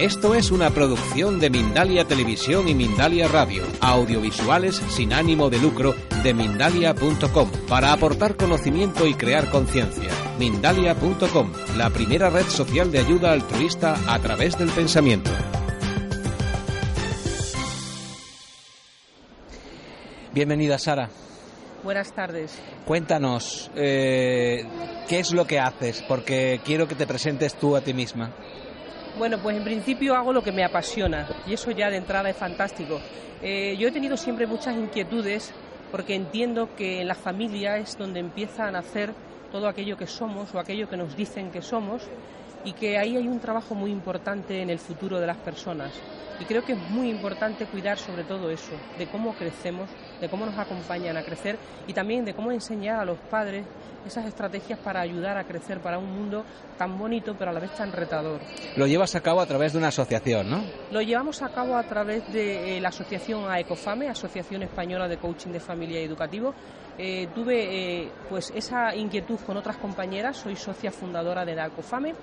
Esto es una producción de Mindalia Televisión y Mindalia Radio, audiovisuales sin ánimo de lucro de mindalia.com, para aportar conocimiento y crear conciencia. Mindalia.com, la primera red social de ayuda altruista a través del pensamiento. Bienvenida, Sara. Buenas tardes. Cuéntanos, eh, ¿qué es lo que haces? Porque quiero que te presentes tú a ti misma. Bueno, pues en principio hago lo que me apasiona y eso ya de entrada es fantástico. Eh, yo he tenido siempre muchas inquietudes porque entiendo que en la familia es donde empieza a nacer todo aquello que somos o aquello que nos dicen que somos y que ahí hay un trabajo muy importante en el futuro de las personas. Y creo que es muy importante cuidar sobre todo eso, de cómo crecemos, de cómo nos acompañan a crecer y también de cómo enseñar a los padres esas estrategias para ayudar a crecer para un mundo tan bonito pero a la vez tan retador. Lo llevas a cabo a través de una asociación, ¿no? Lo llevamos a cabo a través de eh, la asociación AECOFAME, Asociación Española de Coaching de Familia y Educativo. Eh, tuve eh, pues esa inquietud con otras compañeras, soy socia fundadora de AECOFAME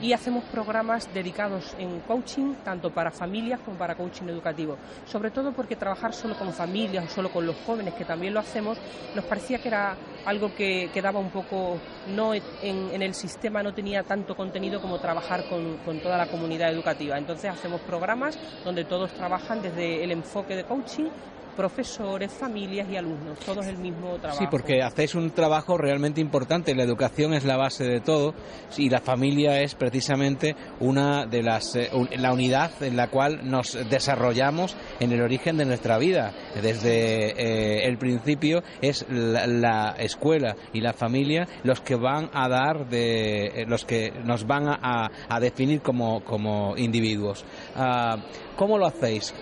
y hacemos programas dedicados en coaching tanto para familias como para coaching educativo. Sobre todo porque trabajar solo con familias o solo con los jóvenes, que también lo hacemos, nos parecía que era algo que quedaba un poco no en, el sistema no tenía tanto contenido como trabajar con, con, toda la comunidad educativa. Entonces hacemos programas donde todos trabajan desde el enfoque de coaching profesores, familias y alumnos, todos el mismo trabajo. Sí, porque hacéis un trabajo realmente importante. La educación es la base de todo y la familia es precisamente una de las eh, la unidad en la cual nos desarrollamos en el origen de nuestra vida. Desde eh, el principio es la, escuela y la familia los que van a dar de eh, los que nos van a, definir como, como individuos. Ah, ¿Cómo lo hacéis?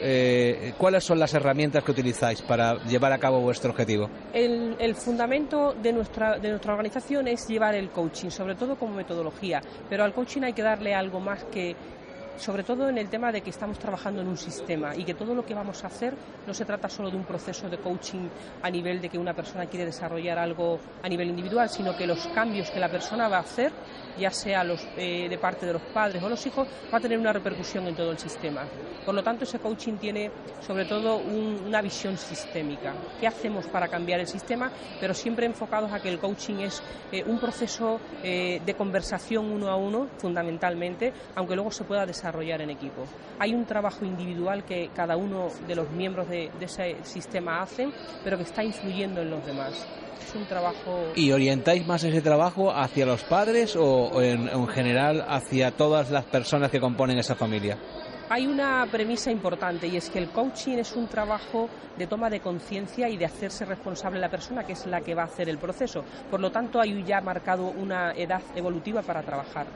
¿Cuáles son las herramientas que utilizáis para llevar a cabo vuestro objetivo? El, el fundamento de nuestra, de nuestra organización es llevar el coaching, sobre todo como metodología, pero al coaching hay que darle algo más que sobre todo en el tema de que estamos trabajando en un sistema y que todo lo que vamos a hacer no se trata solo de un proceso de coaching a nivel de que una persona quiere desarrollar algo a nivel individual, sino que los cambios que la persona va a hacer, ya sea los, eh, de parte de los padres o los hijos, va a tener una repercusión en todo el sistema. Por lo tanto, ese coaching tiene sobre todo una visión sistémica. ¿Qué hacemos para cambiar el sistema? Pero siempre enfocados a que el coaching es eh, un proceso eh, de conversación uno a uno, fundamentalmente, aunque luego se pueda desarrollar en equipo. Hay un trabajo individual que cada uno de los miembros de, ese sistema hacen, pero que está influyendo en los demás. Es un trabajo. ¿Y orientáis más ese trabajo hacia los padres o, en general hacia todas las personas que componen esa familia? Hay una premisa importante y es que el coaching es un trabajo de toma de conciencia y de hacerse responsable la persona que es la que va a hacer el proceso. Por lo tanto, hay ya marcado una edad evolutiva para trabajar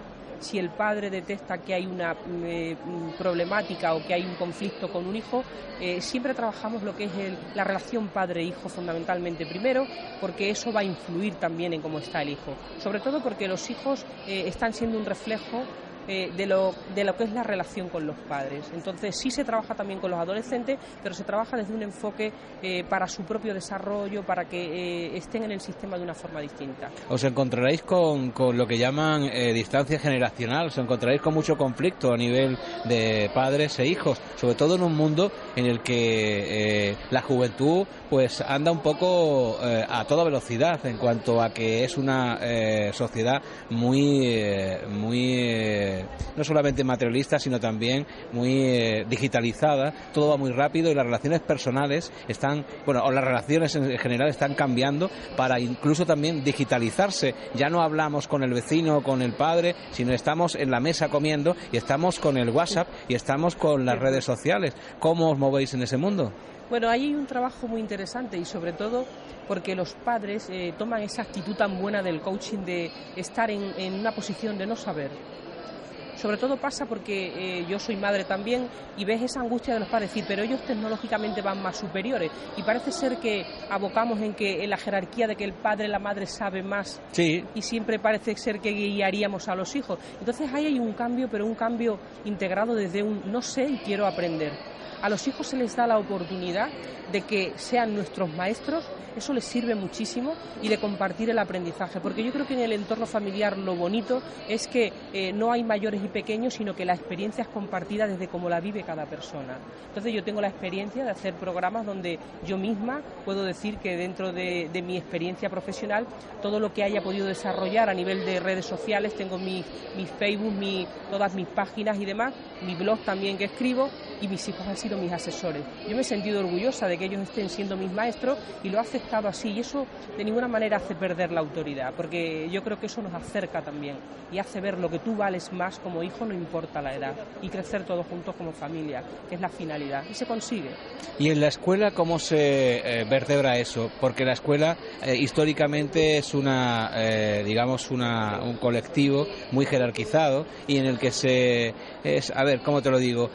si el padre detecta que hay una eh, problemática o que hay un conflicto con un hijo, eh, siempre trabajamos lo que es la relación padre-hijo fundamentalmente primero, porque eso va a influir también en cómo está el hijo. Sobre todo porque los hijos eh, están siendo un reflejo eh, de, lo, de lo que es la relación con los padres. Entonces sí se trabaja también con los adolescentes, pero se trabaja desde un enfoque eh, para su propio desarrollo, para que eh, estén en el sistema de una forma distinta. ¿Os encontraréis con, con lo que llaman distancia generacional? ¿Os encontraréis con mucho conflicto a nivel de padres e hijos? Sobre todo en un mundo en el que la juventud pues anda un poco a toda velocidad en cuanto a que es una sociedad muy, muy no solamente materialista, sino también muy eh, digitalizada. Todo va muy rápido y las relaciones personales están, bueno, o las relaciones en general están cambiando para incluso también digitalizarse. Ya no hablamos con el vecino o con el padre, sino estamos en la mesa comiendo y estamos con el WhatsApp y estamos con las redes sociales. ¿Cómo os movéis en ese mundo? Bueno, ahí hay un trabajo muy interesante y sobre todo porque los padres eh, toman esa actitud tan buena del coaching de estar en una posición de no saber sobre todo pasa porque eh, yo soy madre también y ves esa angustia de los padres, decir, pero ellos tecnológicamente van más superiores y parece ser que abocamos en que en la jerarquía de que el padre y la madre saben más sí. y siempre parece ser que guiaríamos a los hijos. Entonces ahí hay un cambio, pero un cambio integrado desde un no sé y quiero aprender. A los hijos se les da la oportunidad de que sean nuestros maestros, eso les sirve muchísimo y de compartir el aprendizaje, porque yo creo que en el entorno familiar lo bonito es que eh, no hay mayores y pequeños, sino que la experiencia es compartida desde cómo la vive cada persona. Entonces yo tengo la experiencia de hacer programas donde yo misma puedo decir que dentro de, mi experiencia profesional, todo lo que haya podido desarrollar a nivel de redes sociales, tengo mi, Facebook, mi, todas mis páginas y demás, mi blog también que escribo y mis hijos han sido mis asesores. Yo me he sentido orgullosa de que ellos estén siendo mis maestros y lo he aceptado así y eso de ninguna manera hace perder la autoridad, porque yo creo que eso nos acerca también y hace ver lo que tú vales más como hijo, no importa la edad, y crecer todos juntos como familia, que es la finalidad, y se consigue. ¿Y en la escuela cómo se eh, vertebra eso? Porque la escuela eh, históricamente es una, eh, digamos, una, un colectivo muy jerarquizado y en el que se es, a ver, ¿cómo te lo digo?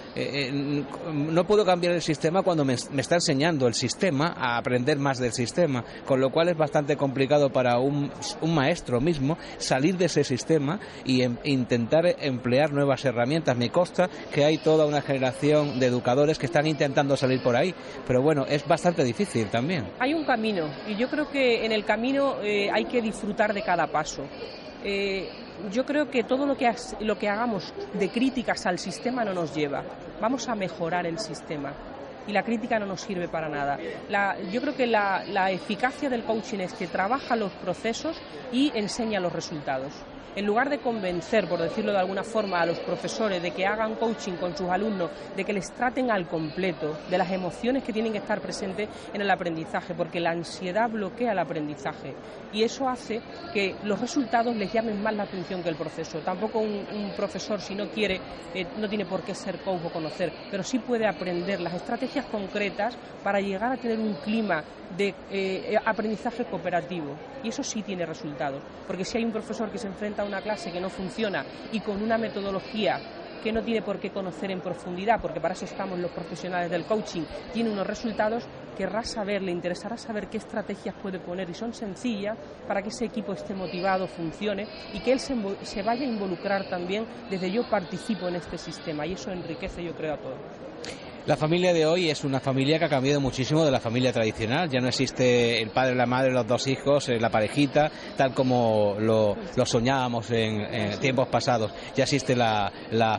No puedo cambiar el sistema cuando me, está enseñando el sistema a aprender más del sistema, con lo cual es bastante complicado para un, un maestro mismo salir de ese sistema y em, intentar emplear nuevas herramientas. Me consta que hay toda una generación de educadores que están intentando salir por ahí, pero bueno, es bastante difícil también. Hay un camino y yo creo que en el camino eh, hay que disfrutar de cada paso. Eh, yo creo que todo lo que, lo que hagamos de críticas al sistema no nos lleva. Vamos a mejorar el sistema y la crítica no nos sirve para nada. yo creo que la, la eficacia del coaching es que trabaja los procesos y enseña los resultados en lugar de convencer, por decirlo de alguna forma, a los profesores de que hagan coaching con sus alumnos, de que les traten al completo, de las emociones que tienen que estar presentes en el aprendizaje, porque la ansiedad bloquea el aprendizaje y eso hace que los resultados les llamen más la atención que el proceso. Tampoco un, profesor, si no quiere, eh, no tiene por qué ser coach o conocer, pero sí puede aprender las estrategias concretas para llegar a tener un clima de eh, aprendizaje cooperativo. Y eso sí tiene resultados, porque si hay un profesor que se enfrenta una clase que no funciona y con una metodología que no tiene por qué conocer en profundidad, porque para eso estamos los profesionales del coaching, tiene unos resultados, querrá saber, le interesará saber qué estrategias puede poner y son sencillas para que ese equipo esté motivado, funcione y que él se, se vaya a involucrar también desde yo participo en este sistema y eso enriquece yo creo a todos. La familia de hoy es una familia que ha cambiado muchísimo de la familia tradicional. Ya no existe el padre, la madre, los dos hijos, eh, la parejita, tal como lo, soñábamos en, tiempos pasados. Ya existe la,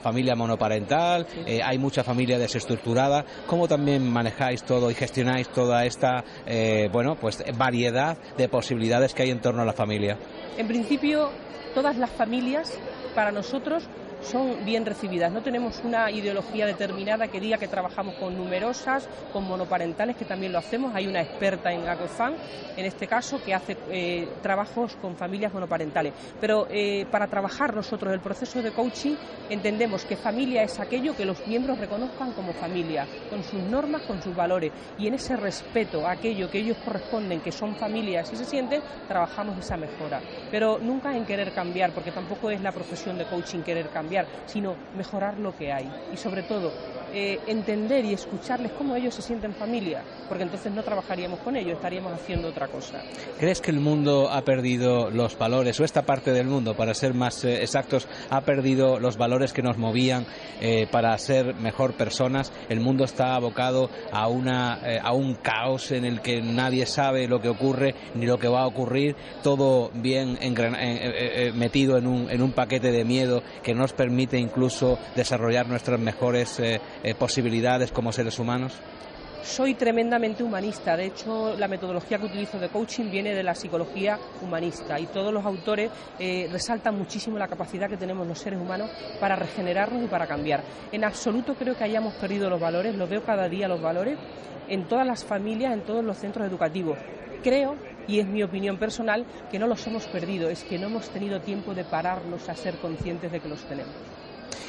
familia monoparental, eh, hay mucha familia desestructurada. ¿Cómo también manejáis todo y gestionáis toda esta eh, bueno, pues variedad de posibilidades que hay en torno a la familia? En principio, todas las familias para nosotros son bien recibidas. No tenemos una ideología determinada que diga que trabajamos con numerosas, con monoparentales, que también lo hacemos. Hay una experta en ACOFAN, en este caso, que hace eh, trabajos con familias monoparentales. Pero eh, para trabajar nosotros el proceso de coaching entendemos que familia es aquello que los miembros reconozcan como familia, con sus normas, con sus valores. Y en ese respeto a aquello que ellos corresponden, que son familias y se sienten, trabajamos esa mejora. Pero nunca en querer cambiar, porque tampoco es la profesión de coaching querer cambiar sino mejorar lo que hay. Y sobre todo, eh, entender y escucharles cómo ellos se sienten familia, porque entonces no trabajaríamos con ellos, estaríamos haciendo otra cosa. ¿Crees que el mundo ha perdido los valores, o esta parte del mundo, para ser más eh, exactos, ha perdido los valores que nos movían eh, para ser mejor personas? El mundo está abocado a, una, a un caos en el que nadie sabe lo que ocurre ni lo que va a ocurrir, todo bien metido en un, en un paquete de miedo que no nos permite incluso desarrollar nuestras mejores eh, posibilidades como seres humanos? Soy tremendamente humanista. De hecho, la metodología que utilizo de coaching viene de la psicología humanista y todos los autores eh, resaltan muchísimo la capacidad que tenemos los seres humanos para regenerarnos y para cambiar. En absoluto creo que hayamos perdido los valores, lo veo cada día los valores en todas las familias, en todos los centros educativos. Creo y es mi opinión personal que no los hemos perdido, es que no hemos tenido tiempo de pararnos a ser conscientes de que los tenemos.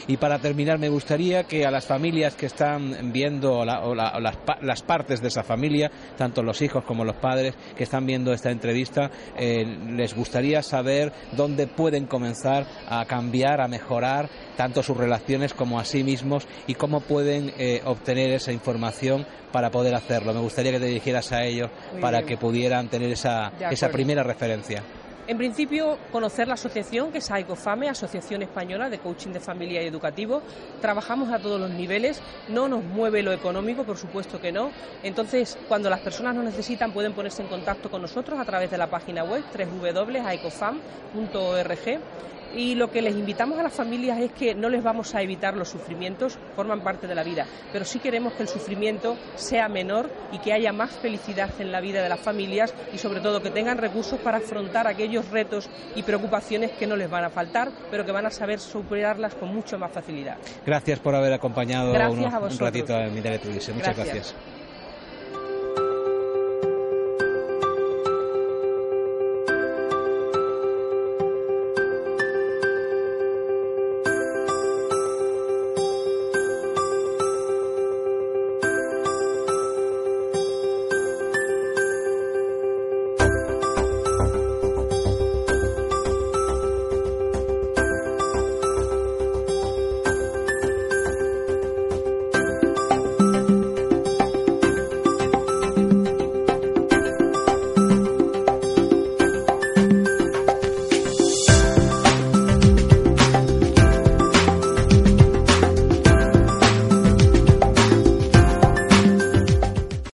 Y para terminar, me gustaría que a las familias que están viendo las, partes de esa familia, tanto los hijos como los padres que están viendo esta entrevista, eh, les gustaría saber dónde pueden comenzar a cambiar, a mejorar tanto sus relaciones como a sí mismos y cómo pueden eh, obtener esa información para poder hacerlo. Me gustaría que te dirigieras a ellos para que pudieran tener esa primera referencia. En principio, conocer la asociación, que es AICOFAME, Asociación Española de Coaching de Familia y Educativo. Trabajamos a todos los niveles, no nos mueve lo económico, por supuesto que no. Entonces, cuando las personas nos necesitan, pueden ponerse en contacto con nosotros a través de la página web www.aicofam.org y lo que les invitamos a las familias es que no les vamos a evitar los sufrimientos, forman parte de la vida, pero sí queremos que el sufrimiento sea menor y que haya más felicidad en la vida de las familias y sobre todo que tengan recursos para afrontar aquellos retos y preocupaciones que no les van a faltar, pero que van a saber superarlas con mucho más facilidad. Gracias por haber acompañado un ratito a mi. Muchas gracias.